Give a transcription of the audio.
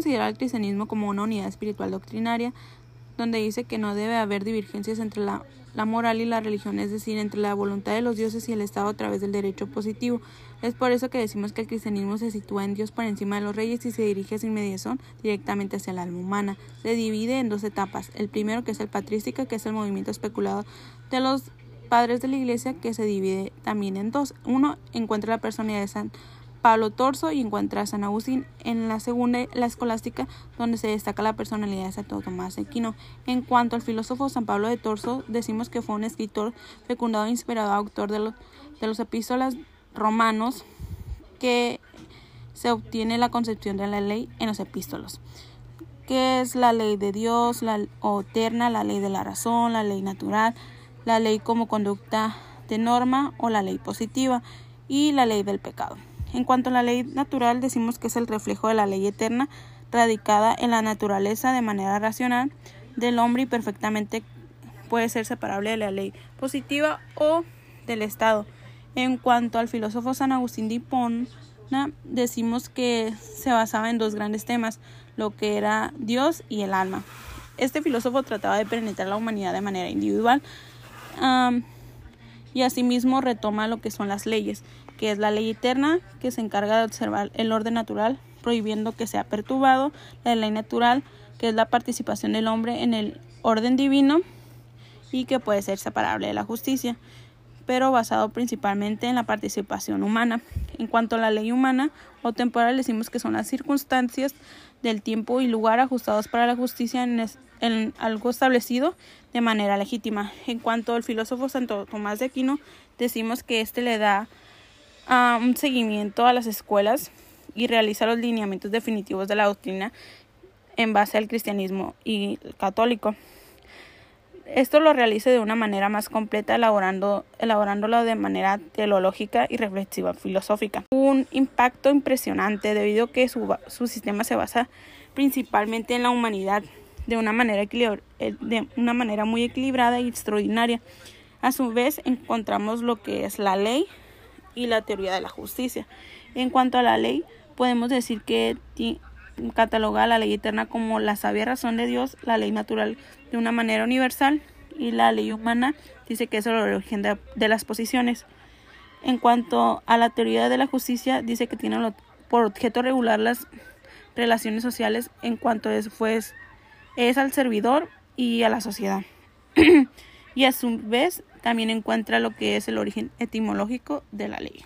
Considera el cristianismo como una unidad espiritual doctrinaria, donde dice que no debe haber divergencias entre la, la, moral y la religión, es decir, entre la voluntad de los dioses y el Estado a través del derecho positivo. Es por eso que decimos que el cristianismo se sitúa en Dios por encima de los reyes y se dirige sin mediación directamente hacia el alma humana. Se divide en dos etapas. El primero, que es el patrística, que es el movimiento especulado de los padres de la iglesia, que se divide también en dos. Uno encuentra la personalidad de San Pablo Torso y encuentra a San Agustín en la segunda, la escolástica, donde se destaca la personalidad de Santo Tomás de Aquino. En cuanto al filósofo San Pablo de Torso, decimos que fue un escritor fecundado e inspirado, autor de los, de los epístolas romanos, que se obtiene la concepción de la ley en los epístolos que es la ley de Dios, la eterna, la ley de la razón, la ley natural, la ley como conducta de norma o la ley positiva y la ley del pecado. En cuanto a la ley natural, decimos que es el reflejo de la ley eterna radicada en la naturaleza de manera racional del hombre y perfectamente puede ser separable de la ley positiva o del Estado. En cuanto al filósofo San Agustín de Hipona, decimos que se basaba en dos grandes temas, lo que era Dios y el alma. Este filósofo trataba de penetrar la humanidad de manera individual y asimismo retoma lo que son las leyes que es la ley eterna, que se encarga de observar el orden natural, prohibiendo que sea perturbado, la ley natural, que es la participación del hombre en el orden divino y que puede ser separable de la justicia, pero basado principalmente en la participación humana. En cuanto a la ley humana o temporal, decimos que son las circunstancias del tiempo y lugar ajustados para la justicia en, algo establecido de manera legítima. En cuanto al filósofo Santo Tomás de Aquino, decimos que éste le da un seguimiento a las escuelas y realiza los lineamientos definitivos de la doctrina en base al cristianismo y católico. Esto lo realiza de una manera más completa, elaborando, elaborándolo de manera teológica y reflexiva filosófica. Un impacto impresionante debido a que su, su sistema se basa principalmente en la humanidad de una manera, eh, de una manera muy equilibrada y extraordinaria. A su vez encontramos lo que es la ley, y la teoría de la justicia. En cuanto a la ley, podemos decir que cataloga la ley eterna como la sabia razón de Dios, la ley natural de una manera universal y la ley humana dice que es el origen de, las posiciones. En cuanto a la teoría de la justicia, dice que tiene por objeto regular las relaciones sociales en cuanto es, pues, es al servidor y a la sociedad. y a su vez también encuentra lo que es el origen etimológico de la ley.